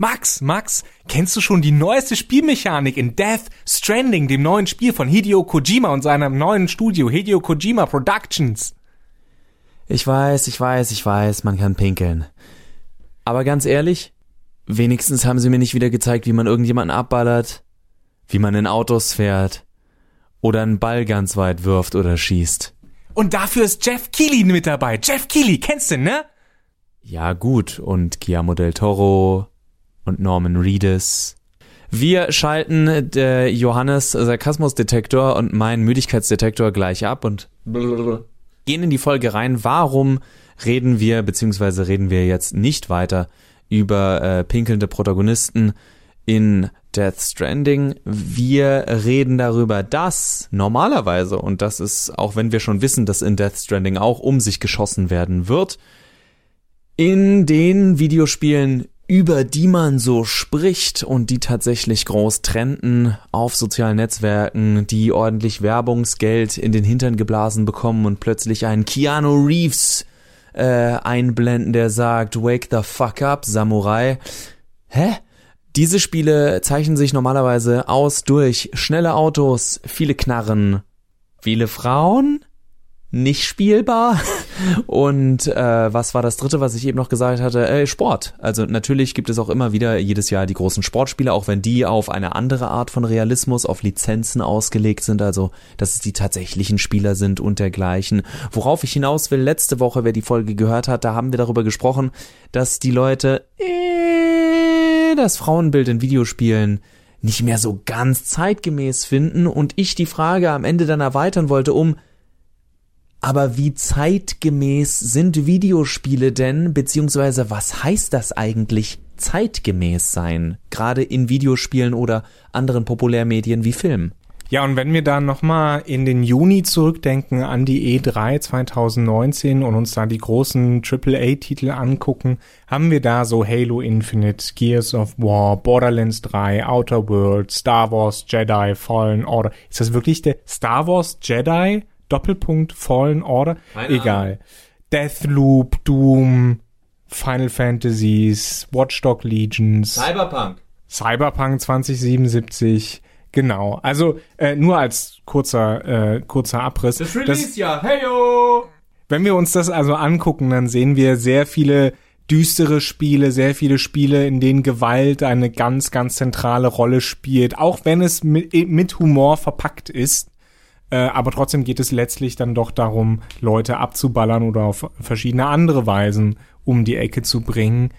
Max, Max, kennst du schon die neueste Spielmechanik in Death Stranding, dem neuen Spiel von Hideo Kojima und seinem neuen Studio Hideo Kojima Productions? Ich weiß, ich weiß, ich weiß, man kann pinkeln. Aber ganz ehrlich, wenigstens haben sie mir nicht wieder gezeigt, wie man irgendjemanden abballert, wie man in Autos fährt oder einen Ball ganz weit wirft oder schießt. Und dafür ist Jeff Keighley mit dabei. Jeff Keighley, kennst du, ne? Ja, gut. Und Guillermo del Toro und Norman Reedus. Wir schalten der Johannes Sarkasmusdetektor und meinen Müdigkeitsdetektor gleich ab und gehen in die Folge rein. Warum reden wir, beziehungsweise reden wir jetzt nicht weiter über äh, pinkelnde Protagonisten in Death Stranding. Wir reden darüber, dass normalerweise, und das ist, auch wenn wir schon wissen, dass in Death Stranding auch um sich geschossen werden wird, in den Videospielen über die man so spricht und die tatsächlich groß trenden auf sozialen Netzwerken, die ordentlich Werbungsgeld in den Hintern geblasen bekommen und plötzlich einen Keanu Reeves äh, einblenden, der sagt, Wake the fuck up, Samurai. Hä? Diese Spiele zeichnen sich normalerweise aus durch schnelle Autos, viele Knarren, viele Frauen, nicht spielbar. Und äh, was war das dritte, was ich eben noch gesagt hatte? Äh, Sport. Also natürlich gibt es auch immer wieder jedes Jahr die großen Sportspiele, auch wenn die auf eine andere Art von Realismus, auf Lizenzen ausgelegt sind, also dass es die tatsächlichen Spieler sind und dergleichen. Worauf ich hinaus will, letzte Woche, wer die Folge gehört hat, da haben wir darüber gesprochen, dass die Leute äh, das Frauenbild in Videospielen nicht mehr so ganz zeitgemäß finden und ich die Frage am Ende dann erweitern wollte um aber wie zeitgemäß sind Videospiele denn, beziehungsweise was heißt das eigentlich zeitgemäß sein, gerade in Videospielen oder anderen Populärmedien wie Film? Ja, und wenn wir dann nochmal in den Juni zurückdenken an die E3 2019 und uns da die großen AAA-Titel angucken, haben wir da so Halo Infinite, Gears of War, Borderlands 3, Outer Worlds, Star Wars Jedi, Fallen Order. Ist das wirklich der Star Wars Jedi Doppelpunkt Fallen Order, Keine egal. Ahnung. Deathloop, Doom, Final Fantasies, Watchdog Legions, Cyberpunk, Cyberpunk 2077. Genau, also äh, nur als kurzer äh, kurzer Abriss. Das Release ja, heyo! Wenn wir uns das also angucken, dann sehen wir sehr viele düstere Spiele, sehr viele Spiele, in denen Gewalt eine ganz, ganz zentrale Rolle spielt, auch wenn es mit, mit Humor verpackt ist. Äh, aber trotzdem geht es letztlich dann doch darum, Leute abzuballern oder auf verschiedene andere Weisen um die Ecke zu bringen.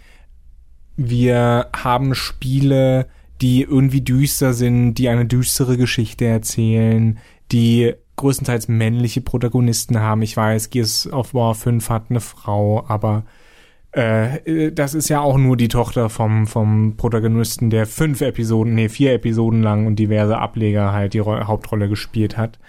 Wir haben Spiele, die irgendwie düster sind, die eine düstere Geschichte erzählen, die größtenteils männliche Protagonisten haben. Ich weiß, Gears of War 5 hat eine Frau, aber äh, das ist ja auch nur die Tochter vom, vom Protagonisten, der fünf Episoden, nee, vier Episoden lang und diverse Ableger halt die Ro Hauptrolle gespielt hat.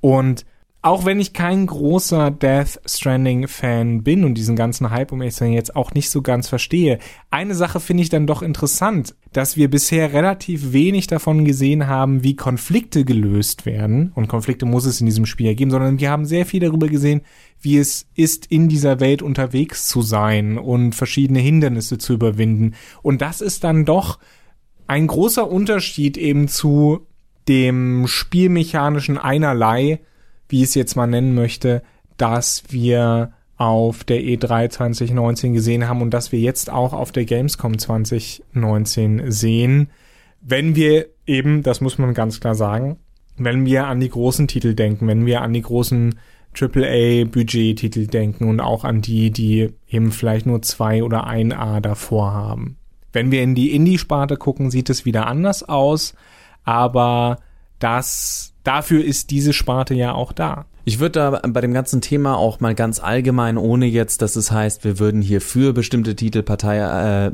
Und auch wenn ich kein großer Death Stranding Fan bin und diesen ganzen Hype um ehrlich jetzt auch nicht so ganz verstehe, eine Sache finde ich dann doch interessant, dass wir bisher relativ wenig davon gesehen haben, wie Konflikte gelöst werden. Und Konflikte muss es in diesem Spiel geben, sondern wir haben sehr viel darüber gesehen, wie es ist, in dieser Welt unterwegs zu sein und verschiedene Hindernisse zu überwinden. Und das ist dann doch ein großer Unterschied eben zu dem spielmechanischen Einerlei, wie ich es jetzt mal nennen möchte, dass wir auf der E3 2019 gesehen haben und dass wir jetzt auch auf der Gamescom 2019 sehen, wenn wir eben, das muss man ganz klar sagen, wenn wir an die großen Titel denken, wenn wir an die großen AAA-Budget-Titel denken und auch an die, die eben vielleicht nur zwei oder ein A davor haben. Wenn wir in die Indie-Sparte gucken, sieht es wieder anders aus aber das, dafür ist diese Sparte ja auch da. Ich würde da bei dem ganzen Thema auch mal ganz allgemein, ohne jetzt, dass es heißt, wir würden hier für bestimmte Titelpartei äh,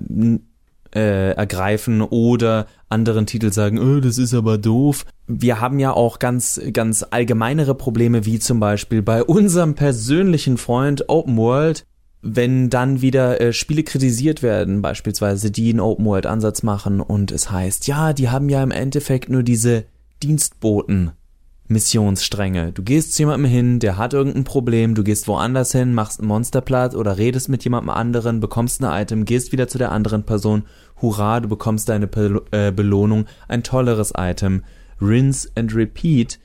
äh, ergreifen oder anderen Titel sagen, oh, das ist aber doof. Wir haben ja auch ganz, ganz allgemeinere Probleme, wie zum Beispiel bei unserem persönlichen Freund Open World, wenn dann wieder äh, Spiele kritisiert werden, beispielsweise die einen Open World Ansatz machen und es heißt, ja, die haben ja im Endeffekt nur diese Dienstboten Missionsstränge. Du gehst zu jemandem hin, der hat irgendein Problem, du gehst woanders hin, machst einen Monsterplatz oder redest mit jemandem anderen, bekommst ein Item, gehst wieder zu der anderen Person, hurra, du bekommst deine Be äh, Belohnung, ein tolleres Item, rinse and repeat.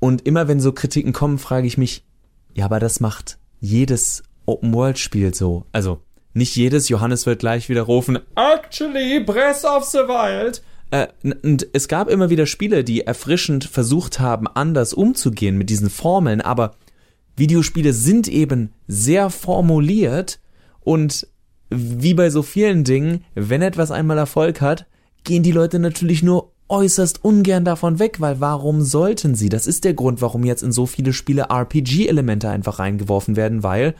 Und immer wenn so Kritiken kommen, frage ich mich, ja, aber das macht jedes Open-World-Spiel so. Also, nicht jedes, Johannes wird gleich wieder rufen, actually, Breath of the Wild äh, und es gab immer wieder Spiele, die erfrischend versucht haben, anders umzugehen mit diesen Formeln, aber Videospiele sind eben sehr formuliert und wie bei so vielen Dingen, wenn etwas einmal Erfolg hat, gehen die Leute natürlich nur äußerst ungern davon weg, weil warum sollten sie? Das ist der Grund, warum jetzt in so viele Spiele RPG-Elemente einfach reingeworfen werden, weil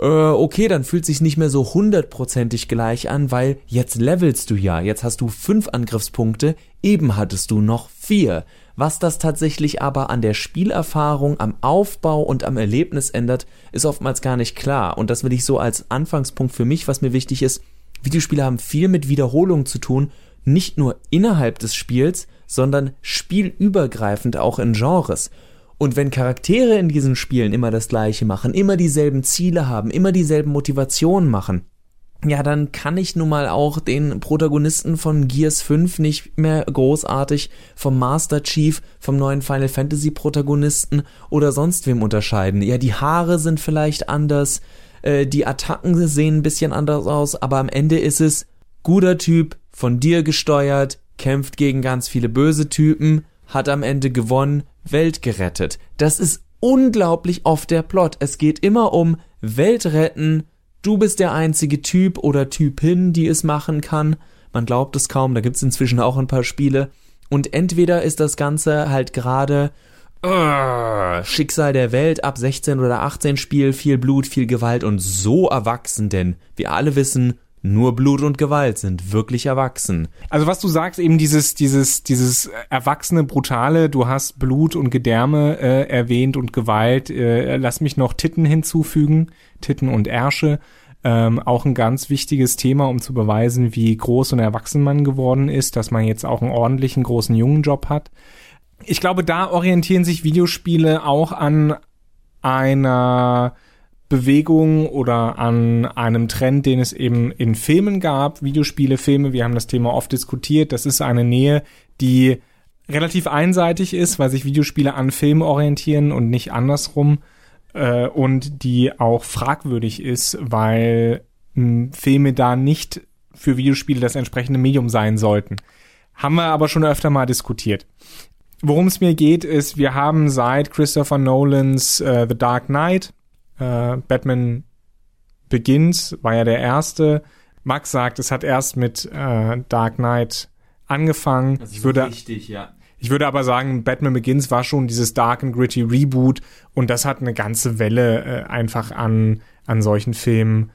äh, okay, dann fühlt sich nicht mehr so hundertprozentig gleich an, weil jetzt levelst du ja, jetzt hast du fünf Angriffspunkte, eben hattest du noch vier. Was das tatsächlich aber an der Spielerfahrung, am Aufbau und am Erlebnis ändert, ist oftmals gar nicht klar. Und das will ich so als Anfangspunkt für mich, was mir wichtig ist. Videospiele haben viel mit Wiederholung zu tun, nicht nur innerhalb des Spiels, sondern spielübergreifend auch in Genres. Und wenn Charaktere in diesen Spielen immer das Gleiche machen, immer dieselben Ziele haben, immer dieselben Motivationen machen, ja, dann kann ich nun mal auch den Protagonisten von Gears 5 nicht mehr großartig vom Master Chief, vom neuen Final Fantasy Protagonisten oder sonst wem unterscheiden. Ja, die Haare sind vielleicht anders, äh, die Attacken sehen ein bisschen anders aus, aber am Ende ist es guter Typ, von dir gesteuert, kämpft gegen ganz viele böse Typen, hat am Ende gewonnen, Welt gerettet. Das ist unglaublich oft der Plot. Es geht immer um Welt retten, du bist der einzige Typ oder Typin, die es machen kann. Man glaubt es kaum, da gibt's inzwischen auch ein paar Spiele. Und entweder ist das Ganze halt gerade uh, Schicksal der Welt ab 16 oder 18 Spiel, viel Blut, viel Gewalt und so erwachsen, denn wir alle wissen, nur Blut und Gewalt sind wirklich erwachsen. Also was du sagst, eben dieses, dieses, dieses erwachsene, brutale, du hast Blut und Gedärme äh, erwähnt und Gewalt. Äh, lass mich noch Titten hinzufügen, Titten und Ärsche. Ähm, auch ein ganz wichtiges Thema, um zu beweisen, wie groß und erwachsen man geworden ist, dass man jetzt auch einen ordentlichen, großen Jungenjob hat. Ich glaube, da orientieren sich Videospiele auch an einer Bewegung oder an einem Trend, den es eben in Filmen gab, Videospiele, Filme, wir haben das Thema oft diskutiert, das ist eine Nähe, die relativ einseitig ist, weil sich Videospiele an Filmen orientieren und nicht andersrum äh, und die auch fragwürdig ist, weil mh, hm, Filme da nicht für Videospiele das entsprechende Medium sein sollten. Haben wir aber schon öfter mal diskutiert. Worum es mir geht, ist, wir haben seit Christopher Nolans äh, The Dark Knight äh, Batman Begins war ja der erste. Max sagt, es hat erst mit äh, Dark Knight angefangen. ich würde, richtig, ja. Ich würde aber sagen, Batman Begins war schon dieses Dark and Gritty Reboot und das hat eine ganze Welle äh, einfach an, an solchen Filmen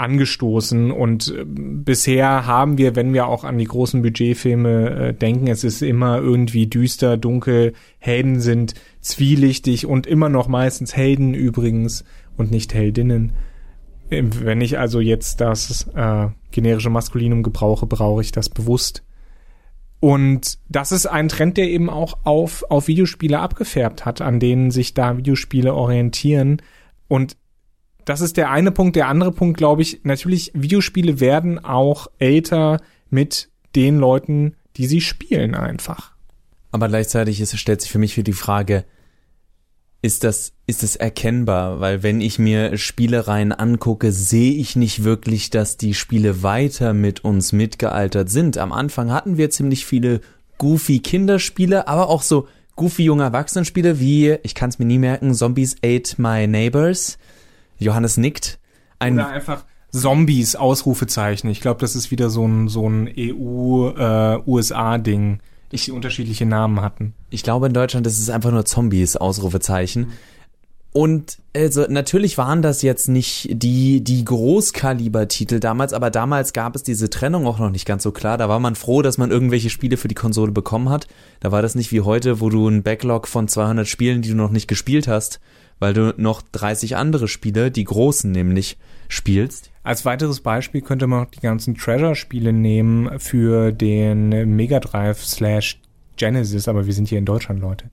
angestoßen und äh, bisher haben wir, wenn wir auch an die großen Budgetfilme äh, denken, es ist immer irgendwie düster, dunkel, Helden sind zwielichtig und immer noch meistens Helden übrigens und nicht Heldinnen. Ähm, wenn ich also jetzt das äh, generische Maskulinum gebrauche, brauche ich das bewusst. Und das ist ein Trend, der eben auch auf, auf Videospiele abgefärbt hat, an denen sich da Videospiele orientieren. Und das ist der eine Punkt. Der andere Punkt, glaube ich, natürlich, Videospiele werden auch älter mit den Leuten, die sie spielen einfach. Aber gleichzeitig ist, stellt sich für mich für die Frage, ist das, ist das erkennbar? Weil wenn ich mir Spielereien angucke, sehe ich nicht wirklich, dass die Spiele weiter mit uns mitgealtert sind. Am Anfang hatten wir ziemlich viele goofy Kinderspiele, aber auch so goofy junge Erwachsenenspiele wie, ich kann es mir nie merken, Zombies Ate My Neighbors. Johannes nickt. Ein Oder einfach Zombies, Ausrufezeichen. Ich glaube, das ist wieder so ein, so ein EU-USA-Ding. Äh, ich, die unterschiedliche Namen hatten. Ich glaube, in Deutschland ist es einfach nur Zombies, Ausrufezeichen. Mhm. Und also natürlich waren das jetzt nicht die die Großkaliber-Titel damals, aber damals gab es diese Trennung auch noch nicht ganz so klar. Da war man froh, dass man irgendwelche Spiele für die Konsole bekommen hat. Da war das nicht wie heute, wo du einen Backlog von 200 Spielen, die du noch nicht gespielt hast, weil du noch 30 andere Spiele, die großen nämlich, spielst. Als weiteres Beispiel könnte man auch die ganzen Treasure-Spiele nehmen für den Mega Drive slash Genesis, aber wir sind hier in Deutschland, Leute.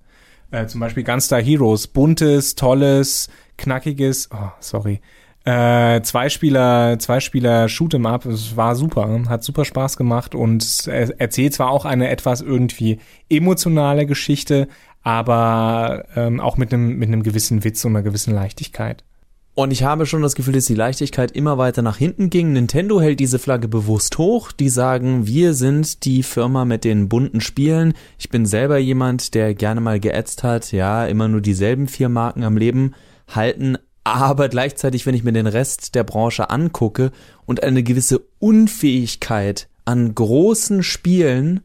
Äh, zum Beispiel Gunstar Heroes, buntes, tolles, knackiges, oh, sorry, äh, zwei Spieler, zwei Spieler Shoot'em Up, es war super, hat super Spaß gemacht und er erzählt zwar auch eine etwas irgendwie emotionale Geschichte, aber ähm, auch mit einem mit einem gewissen Witz und einer gewissen Leichtigkeit. Und ich habe schon das Gefühl, dass die Leichtigkeit immer weiter nach hinten ging. Nintendo hält diese Flagge bewusst hoch. Die sagen, wir sind die Firma mit den bunten Spielen. Ich bin selber jemand, der gerne mal geätzt hat, ja, immer nur dieselben vier Marken am Leben halten, aber gleichzeitig, wenn ich mir den Rest der Branche angucke und eine gewisse Unfähigkeit an großen Spielen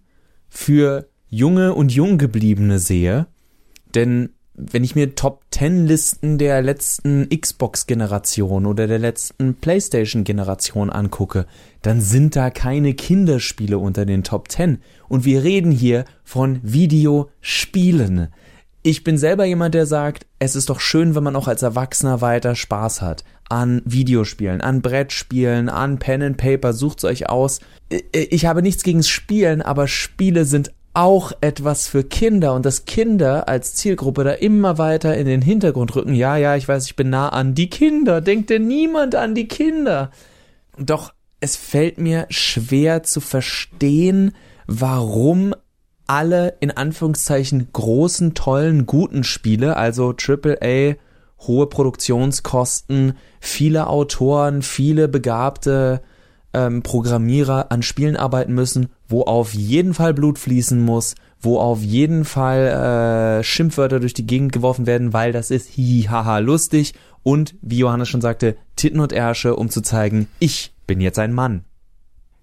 für junge und junggebliebene sehe, denn wenn ich mir Top 10 Listen der letzten Xbox Generation oder der letzten PlayStation Generation angucke, dann sind da keine Kinderspiele unter den Top 10 und wir reden hier von Videospielen ich bin selber jemand, der sagt, es ist doch schön, wenn man auch als Erwachsener weiter Spaß hat. An Videospielen, an Brettspielen, an Pen and Paper, sucht's euch aus. Ich habe nichts gegens Spielen, aber Spiele sind auch etwas für Kinder und dass Kinder als Zielgruppe da immer weiter in den Hintergrund rücken. Ja, ja, ich weiß, ich bin nah an die Kinder. Denkt denn niemand an die Kinder? Doch es fällt mir schwer zu verstehen, warum alle in Anführungszeichen großen, tollen, guten Spiele, also AAA, hohe Produktionskosten, viele Autoren, viele begabte ähm, Programmierer an Spielen arbeiten müssen, wo auf jeden Fall Blut fließen muss, wo auf jeden Fall äh, Schimpfwörter durch die Gegend geworfen werden, weil das ist hihaha lustig und, wie Johannes schon sagte, Titten und Ärsche, um zu zeigen, ich bin jetzt ein Mann.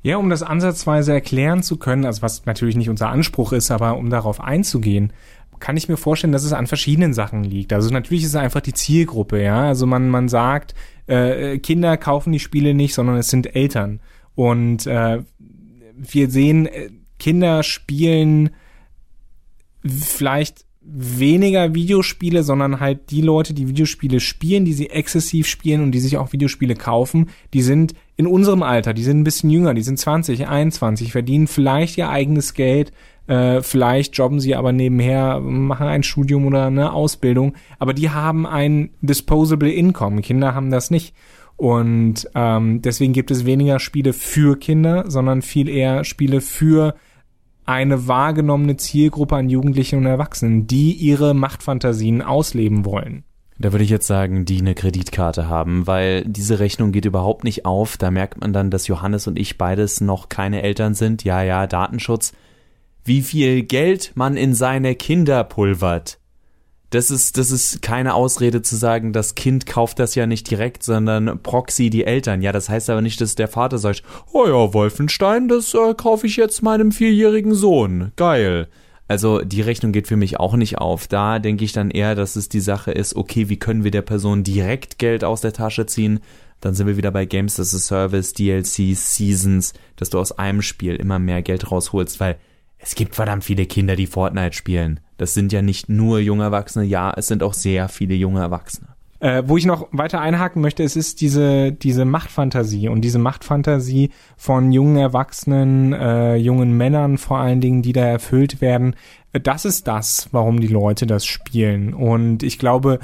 Ja, um das ansatzweise erklären zu können, also was natürlich nicht unser Anspruch ist, aber um darauf einzugehen, kann ich mir vorstellen, dass es an verschiedenen Sachen liegt. Also natürlich ist es einfach die Zielgruppe, ja. Also man, man sagt, äh, Kinder kaufen die Spiele nicht, sondern es sind Eltern. Und äh, wir sehen, äh, Kinder spielen vielleicht weniger Videospiele, sondern halt die Leute, die Videospiele spielen, die sie exzessiv spielen und die sich auch Videospiele kaufen, die sind in unserem Alter, die sind ein bisschen jünger, die sind 20, 21, verdienen vielleicht ihr eigenes Geld, äh, vielleicht jobben sie aber nebenher, machen ein Studium oder eine Ausbildung, aber die haben ein disposable Income. Kinder haben das nicht. Und ähm, deswegen gibt es weniger Spiele für Kinder, sondern viel eher Spiele für eine wahrgenommene Zielgruppe an Jugendlichen und Erwachsenen, die ihre Machtfantasien ausleben wollen. Da würde ich jetzt sagen, die eine Kreditkarte haben, weil diese Rechnung geht überhaupt nicht auf. Da merkt man dann, dass Johannes und ich beides noch keine Eltern sind. Ja, ja, Datenschutz. Wie viel Geld man in seine Kinder pulvert das ist, das ist keine Ausrede zu sagen, das Kind kauft das ja nicht direkt, sondern Proxy die Eltern. Ja, das heißt aber nicht, dass der Vater sagt, oh ja, Wolfenstein, das äh, kaufe ich jetzt meinem vierjährigen Sohn. Geil. Also die Rechnung geht für mich auch nicht auf. Da denke ich dann eher, dass es die Sache ist, okay, wie können wir der Person direkt Geld aus der Tasche ziehen? Dann sind wir wieder bei Games as a Service, DLCs, Seasons, dass du aus einem Spiel immer mehr Geld rausholst, weil es gibt verdammt viele Kinder, die Fortnite spielen. Das sind ja nicht nur junge Erwachsene, ja, es sind auch sehr viele junge Erwachsene. Äh, wo ich noch weiter einhaken möchte, es ist diese, diese Machtfantasie und diese Machtfantasie von jungen Erwachsenen, äh, jungen Männern vor allen Dingen, die da erfüllt werden. Äh, das ist das, warum die Leute das spielen. Und ich glaube,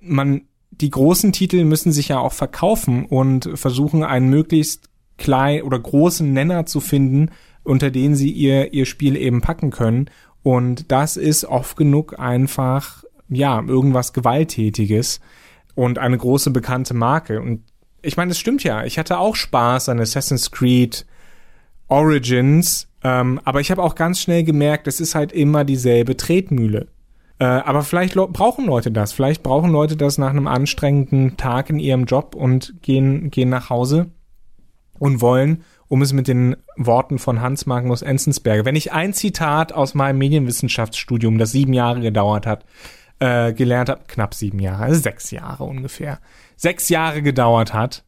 man, die großen Titel müssen sich ja auch verkaufen und versuchen, einen möglichst klein oder großen Nenner zu finden, unter denen sie ihr, ihr Spiel eben packen können. Und das ist oft genug einfach, ja, irgendwas Gewalttätiges und eine große bekannte Marke. Und ich meine, es stimmt ja. Ich hatte auch Spaß an Assassin's Creed Origins, ähm, aber ich habe auch ganz schnell gemerkt, es ist halt immer dieselbe Tretmühle. Äh, aber vielleicht brauchen Leute das. Vielleicht brauchen Leute das nach einem anstrengenden Tag in ihrem Job und gehen, gehen nach Hause und wollen um es mit den Worten von Hans Magnus Enzensberger, wenn ich ein Zitat aus meinem Medienwissenschaftsstudium, das sieben Jahre gedauert hat, äh, gelernt habe, knapp sieben Jahre, also sechs Jahre ungefähr, sechs Jahre gedauert hat,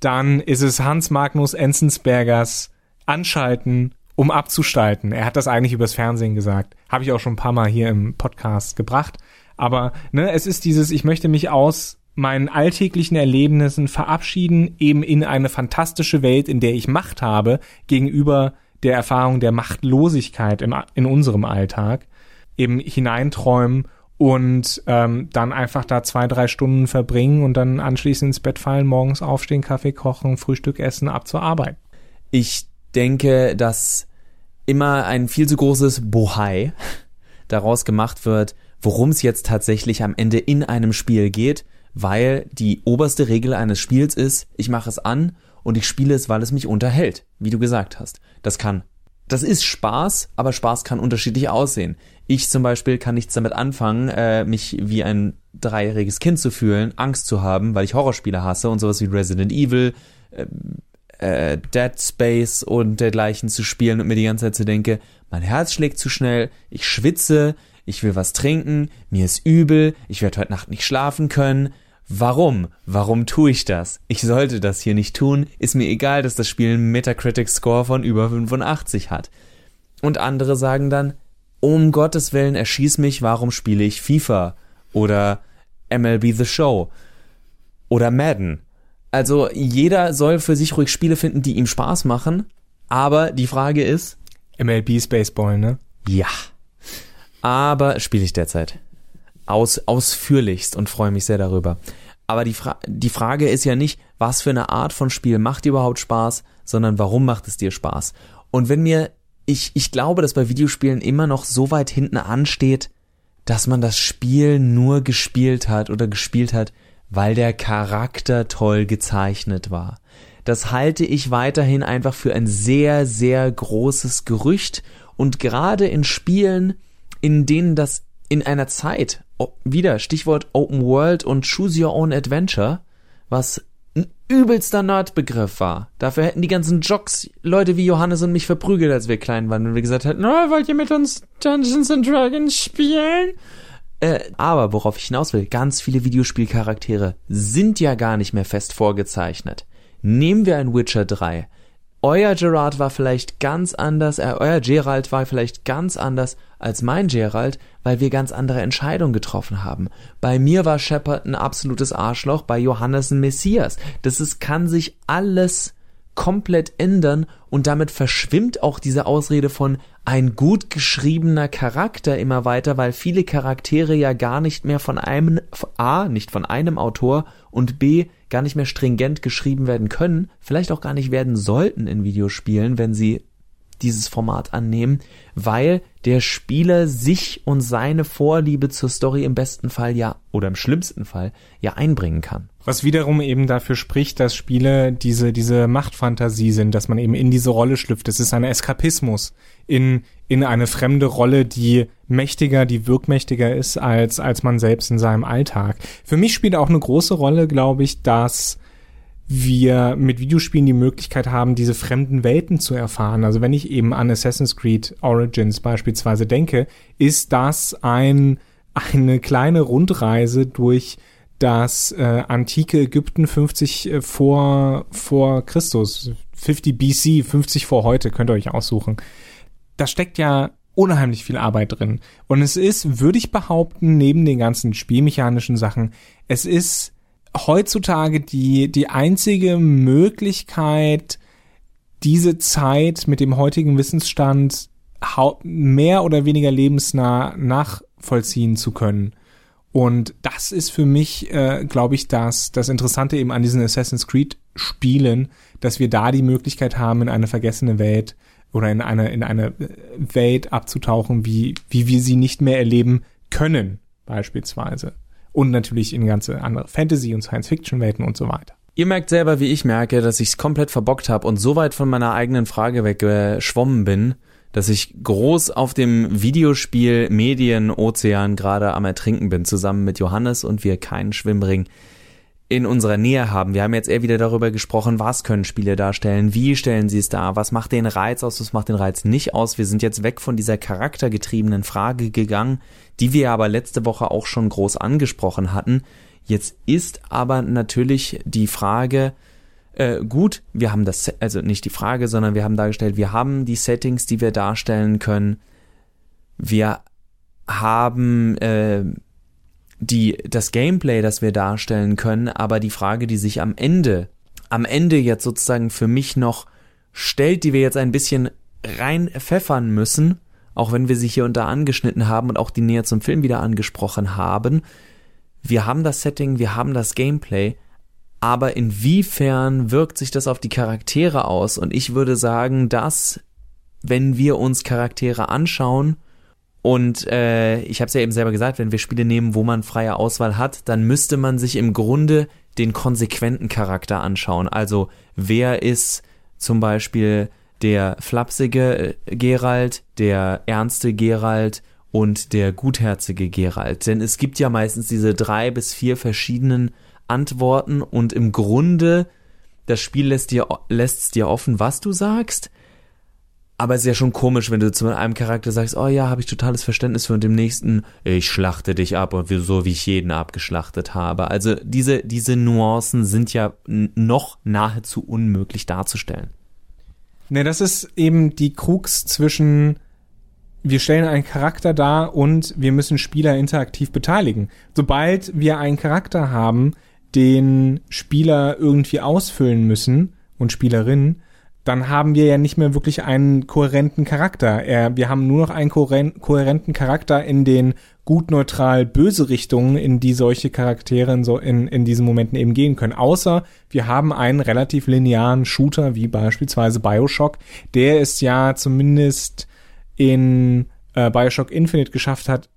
dann ist es Hans Magnus Enzensbergers Anschalten, um abzustalten. Er hat das eigentlich übers Fernsehen gesagt. Habe ich auch schon ein paar Mal hier im Podcast gebracht. Aber ne, es ist dieses, ich möchte mich aus meinen alltäglichen Erlebnissen verabschieden, eben in eine fantastische Welt, in der ich Macht habe, gegenüber der Erfahrung der Machtlosigkeit im, in unserem Alltag. eben hineinträumen und ähm, dann einfach da zwei, drei Stunden verbringen und dann anschließend ins Bett fallen, morgens aufstehen, Kaffee kochen, Frühstück essen, ab zur Arbeit. Ich denke, dass immer ein viel zu großes Bohai daraus gemacht wird, worum es jetzt tatsächlich am Ende in einem Spiel geht, weil die oberste Regel eines Spiels ist, ich mache es an und ich spiele es, weil es mich unterhält, wie du gesagt hast. Das kann, das ist Spaß, aber Spaß kann unterschiedlich aussehen. Ich zum Beispiel kann nichts damit anfangen, äh, mich wie ein dreijähriges Kind zu fühlen, Angst zu haben, weil ich Horrorspiele hasse und sowas wie Resident Evil, äh, äh, Dead Space und dergleichen zu spielen und mir die ganze Zeit zu denke, mein Herz schlägt zu schnell, ich schwitze, ich will was trinken, mir ist übel, ich werde heute Nacht nicht schlafen können. Warum? Warum tue ich das? Ich sollte das hier nicht tun. Ist mir egal, dass das Spiel einen Metacritic-Score von über 85 hat. Und andere sagen dann, um Gottes Willen erschieß mich, warum spiele ich FIFA? Oder MLB The Show? Oder Madden? Also jeder soll für sich ruhig Spiele finden, die ihm Spaß machen. Aber die Frage ist. MLB ist Baseball, ne? Ja. Aber spiele ich derzeit. Aus, ausführlichst und freue mich sehr darüber. Aber die, Fra die Frage ist ja nicht, was für eine Art von Spiel macht überhaupt Spaß, sondern warum macht es dir Spaß? Und wenn mir, ich, ich glaube, dass bei Videospielen immer noch so weit hinten ansteht, dass man das Spiel nur gespielt hat oder gespielt hat, weil der Charakter toll gezeichnet war. Das halte ich weiterhin einfach für ein sehr, sehr großes Gerücht und gerade in Spielen, in denen das in einer Zeit, wieder Stichwort Open World und Choose Your Own Adventure, was ein übelster Nerdbegriff war. Dafür hätten die ganzen Jocks Leute wie Johannes und mich verprügelt, als wir klein waren, wenn wir gesagt hätten, oh, wollt ihr mit uns Dungeons and Dragons spielen? Äh, aber worauf ich hinaus will, ganz viele Videospielcharaktere sind ja gar nicht mehr fest vorgezeichnet. Nehmen wir ein Witcher 3. Euer Gerard war vielleicht ganz anders, äh, euer Gerald war vielleicht ganz anders als mein Gerald, weil wir ganz andere Entscheidungen getroffen haben. Bei mir war Shepard ein absolutes Arschloch, bei Johannes ein Messias. Das ist, kann sich alles komplett ändern und damit verschwimmt auch diese Ausrede von ein gut geschriebener Charakter immer weiter, weil viele Charaktere ja gar nicht mehr von einem A, nicht von einem Autor und B gar nicht mehr stringent geschrieben werden können, vielleicht auch gar nicht werden sollten in Videospielen, wenn sie dieses Format annehmen, weil der Spieler sich und seine Vorliebe zur Story im besten Fall ja oder im schlimmsten Fall ja einbringen kann. Was wiederum eben dafür spricht, dass Spiele diese, diese Machtfantasie sind, dass man eben in diese Rolle schlüpft. Es ist ein Eskapismus in, in eine fremde Rolle, die mächtiger, die wirkmächtiger ist als, als man selbst in seinem Alltag. Für mich spielt auch eine große Rolle, glaube ich, dass wir mit Videospielen die Möglichkeit haben, diese fremden Welten zu erfahren. Also wenn ich eben an Assassin's Creed Origins beispielsweise denke, ist das ein, eine kleine Rundreise durch das äh, antike Ägypten 50 äh, vor, vor Christus, 50 BC, 50 vor heute, könnt ihr euch aussuchen. Da steckt ja unheimlich viel Arbeit drin. Und es ist, würde ich behaupten, neben den ganzen spielmechanischen Sachen, es ist heutzutage die, die einzige Möglichkeit, diese Zeit mit dem heutigen Wissensstand mehr oder weniger lebensnah nachvollziehen zu können. Und das ist für mich, äh, glaube ich, das, das Interessante eben an diesen Assassin's Creed Spielen, dass wir da die Möglichkeit haben, in eine vergessene Welt oder in eine, in eine Welt abzutauchen, wie, wie wir sie nicht mehr erleben können, beispielsweise und natürlich in ganze andere Fantasy- und Science-Fiction-Welten und so weiter. Ihr merkt selber, wie ich merke, dass ich es komplett verbockt habe und so weit von meiner eigenen Frage weggeschwommen bin, dass ich groß auf dem Videospiel Medien-Ozean gerade am Ertrinken bin, zusammen mit Johannes und wir keinen Schwimmring in unserer Nähe haben. Wir haben jetzt eher wieder darüber gesprochen, was können Spiele darstellen, wie stellen sie es dar, was macht den Reiz aus, was macht den Reiz nicht aus. Wir sind jetzt weg von dieser charaktergetriebenen Frage gegangen, die wir aber letzte Woche auch schon groß angesprochen hatten. Jetzt ist aber natürlich die Frage, äh, gut, wir haben das, also nicht die Frage, sondern wir haben dargestellt, wir haben die Settings, die wir darstellen können. Wir haben äh, die, das Gameplay, das wir darstellen können, aber die Frage, die sich am Ende, am Ende jetzt sozusagen für mich noch stellt, die wir jetzt ein bisschen rein pfeffern müssen, auch wenn wir sie hier und da angeschnitten haben und auch die näher zum Film wieder angesprochen haben. Wir haben das Setting, wir haben das Gameplay, aber inwiefern wirkt sich das auf die Charaktere aus? Und ich würde sagen, dass, wenn wir uns Charaktere anschauen, und äh, ich habe es ja eben selber gesagt, wenn wir Spiele nehmen, wo man freie Auswahl hat, dann müsste man sich im Grunde den konsequenten Charakter anschauen. Also wer ist zum Beispiel der flapsige äh, Geralt, der ernste Geralt und der gutherzige Geralt. Denn es gibt ja meistens diese drei bis vier verschiedenen Antworten und im Grunde das Spiel lässt dir lässt dir offen, was du sagst. Aber es ist ja schon komisch, wenn du zu einem Charakter sagst, oh ja, habe ich totales Verständnis für und dem nächsten, ich schlachte dich ab und so wie ich jeden abgeschlachtet habe. Also diese, diese Nuancen sind ja noch nahezu unmöglich darzustellen. Ne, das ist eben die Krux zwischen wir stellen einen Charakter dar und wir müssen Spieler interaktiv beteiligen. Sobald wir einen Charakter haben, den Spieler irgendwie ausfüllen müssen und Spielerinnen, dann haben wir ja nicht mehr wirklich einen kohärenten Charakter. Er, wir haben nur noch einen kohärenten Charakter in den gut neutral böse Richtungen, in die solche Charaktere in, so, in, in diesen Momenten eben gehen können. Außer wir haben einen relativ linearen Shooter, wie beispielsweise Bioshock, der es ja zumindest in äh, Bioshock Infinite geschafft hat,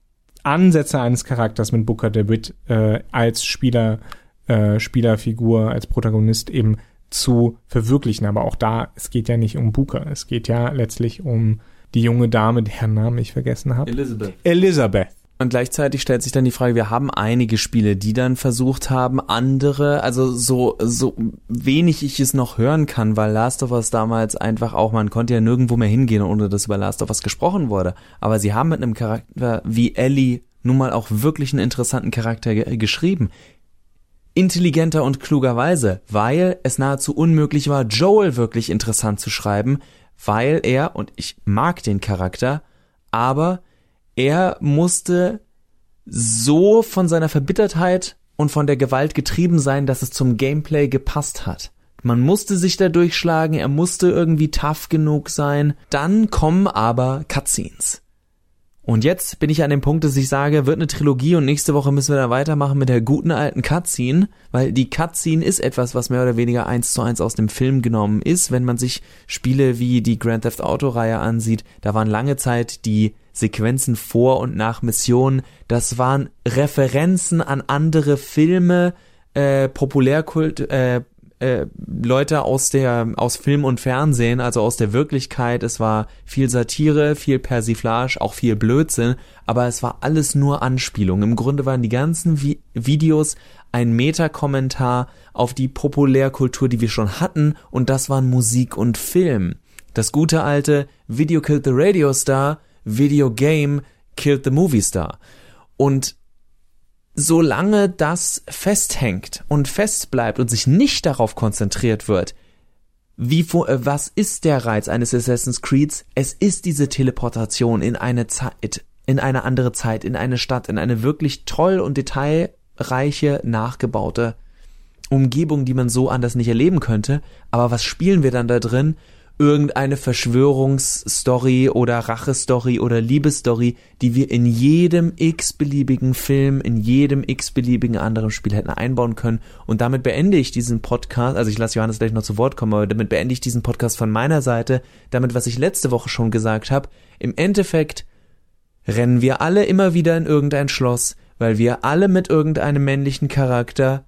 Ansätze eines Charakters mit Booker DeWitt äh, als Spieler äh, Spielerfigur, als Protagonist eben zu verwirklichen. Aber auch da, es geht ja nicht um Booker. Es geht ja letztlich um die junge Dame, deren Namen ich vergessen habe. Elizabeth. Elizabeth. Und gleichzeitig stellt sich dann die Frage, wir haben einige Spiele, die dann versucht haben, andere, also so, so wenig ich es noch hören kann, weil Last of Us damals einfach auch, man konnte ja nirgendwo mehr hingehen, ohne dass über Last of Us gesprochen wurde. Aber sie haben mit einem Charakter wie Ellie nun mal auch wirklich einen interessanten Charakter geschrieben intelligenter und klugerweise, weil es nahezu unmöglich war, Joel wirklich interessant zu schreiben, weil er, und ich mag den Charakter, aber er musste so von seiner Verbittertheit und von der Gewalt getrieben sein, dass es zum Gameplay gepasst hat. Man musste sich da durchschlagen, er musste irgendwie tough genug sein. Dann kommen aber Cutscenes. Und jetzt bin ich an dem Punkt, dass ich sage, wird eine Trilogie und nächste Woche müssen wir da weitermachen mit der guten alten Cutscene, weil die Cutscene ist etwas, was mehr oder weniger eins zu eins aus dem Film genommen ist. Wenn man sich Spiele wie die Grand Theft Auto Reihe ansieht, da waren lange Zeit die Sequenzen vor und nach Missionen, das waren Referenzen an andere Filme, äh, Populärkult, äh, äh, Leute aus der aus Film und Fernsehen, also aus der Wirklichkeit. Es war viel Satire, viel Persiflage, auch viel Blödsinn, aber es war alles nur Anspielung. Im Grunde waren die ganzen Vi Videos ein Metakommentar auf die Populärkultur, die wir schon hatten, und das waren Musik und Film. Das gute alte Video killed the Radio Star, Video Game killed the Movie Star. Und solange das festhängt und festbleibt und sich nicht darauf konzentriert wird, wie äh, was ist der Reiz eines Assassin's Creeds? Es ist diese Teleportation in eine Zeit, in eine andere Zeit, in eine Stadt, in eine wirklich toll und detailreiche, nachgebaute Umgebung, die man so anders nicht erleben könnte. Aber was spielen wir dann da drin? Irgendeine Verschwörungsstory oder Rachestory oder Liebesstory, die wir in jedem x-beliebigen Film, in jedem x-beliebigen anderen Spiel hätten einbauen können. Und damit beende ich diesen Podcast, also ich lasse Johannes gleich noch zu Wort kommen, aber damit beende ich diesen Podcast von meiner Seite, damit, was ich letzte Woche schon gesagt habe, im Endeffekt rennen wir alle immer wieder in irgendein Schloss, weil wir alle mit irgendeinem männlichen Charakter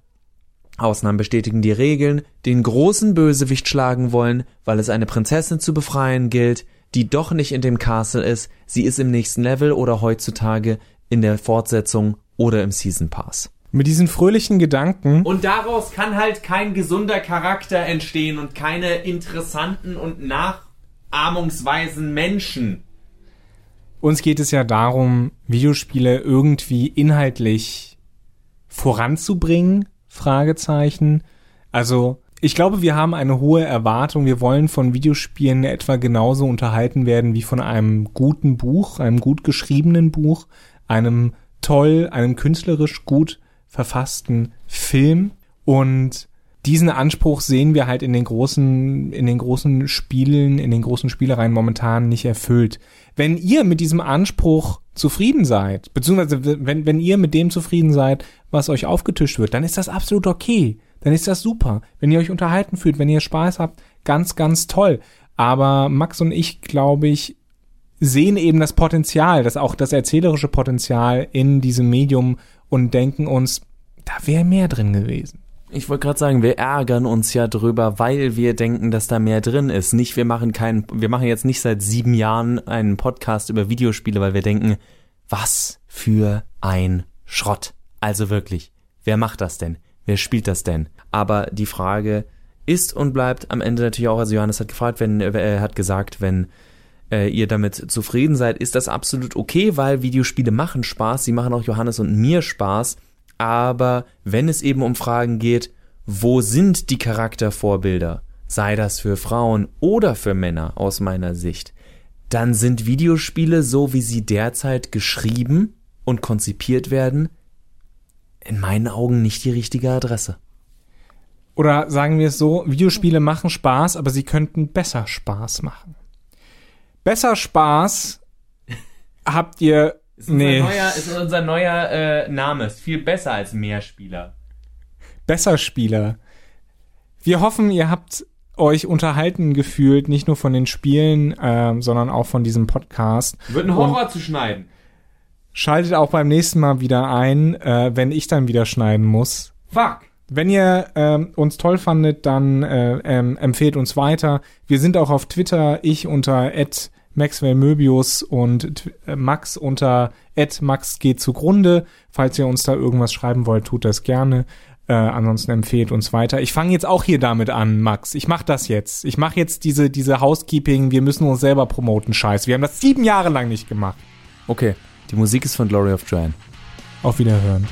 Ausnahmen bestätigen die Regeln, den großen Bösewicht schlagen wollen, weil es eine Prinzessin zu befreien gilt, die doch nicht in dem Castle ist, sie ist im nächsten Level oder heutzutage in der Fortsetzung oder im Season Pass. Mit diesen fröhlichen Gedanken. Und daraus kann halt kein gesunder Charakter entstehen und keine interessanten und nachahmungsweisen Menschen. Uns geht es ja darum, Videospiele irgendwie inhaltlich voranzubringen, Fragezeichen. Also, ich glaube, wir haben eine hohe Erwartung. Wir wollen von Videospielen etwa genauso unterhalten werden wie von einem guten Buch, einem gut geschriebenen Buch, einem toll, einem künstlerisch gut verfassten Film. Und diesen Anspruch sehen wir halt in den großen, in den großen Spielen, in den großen Spielereien momentan nicht erfüllt. Wenn ihr mit diesem Anspruch zufrieden seid, beziehungsweise wenn, wenn ihr mit dem zufrieden seid, was euch aufgetischt wird, dann ist das absolut okay. Dann ist das super. Wenn ihr euch unterhalten fühlt, wenn ihr Spaß habt, ganz, ganz toll. Aber Max und ich, glaube ich, sehen eben das Potenzial, das auch das erzählerische Potenzial in diesem Medium und denken uns, da wäre mehr drin gewesen. Ich wollte gerade sagen, wir ärgern uns ja drüber, weil wir denken, dass da mehr drin ist. Nicht, wir machen keinen, wir machen jetzt nicht seit sieben Jahren einen Podcast über Videospiele, weil wir denken, was für ein Schrott. Also wirklich, wer macht das denn? Wer spielt das denn? Aber die Frage ist und bleibt am Ende natürlich auch, also Johannes hat gefragt, wenn, äh, er hat gesagt, wenn äh, ihr damit zufrieden seid, ist das absolut okay, weil Videospiele machen Spaß, sie machen auch Johannes und mir Spaß aber wenn es eben um Fragen geht, wo sind die Charaktervorbilder, sei das für Frauen oder für Männer aus meiner Sicht, dann sind Videospiele so, wie sie derzeit geschrieben und konzipiert werden, in meinen Augen nicht die richtige Adresse. Oder sagen wir es so, Videospiele machen Spaß, aber sie könnten besser Spaß machen. Besser Spaß habt ihr ist unser nee. neuer, ist unser neuer äh, Name. Ist viel besser als Mehrspieler. Besser Spieler. Wir hoffen, ihr habt euch unterhalten gefühlt, nicht nur von den Spielen, äh, sondern auch von diesem Podcast. Wird ein Horror Und zu schneiden. Schaltet auch beim nächsten Mal wieder ein, äh, wenn ich dann wieder schneiden muss. Fuck! Wenn ihr ähm, uns toll fandet, dann äh, ähm, empfehlt uns weiter. Wir sind auch auf Twitter, ich unter Maxwell Möbius und äh, Max unter Max geht zugrunde. Falls ihr uns da irgendwas schreiben wollt, tut das gerne. Äh, ansonsten empfehlt uns weiter. Ich fange jetzt auch hier damit an, Max. Ich mach das jetzt. Ich mache jetzt diese, diese Housekeeping, wir müssen uns selber promoten, Scheiß. Wir haben das sieben Jahre lang nicht gemacht. Okay, die Musik ist von Glory of Joanne. Auf Wiederhören.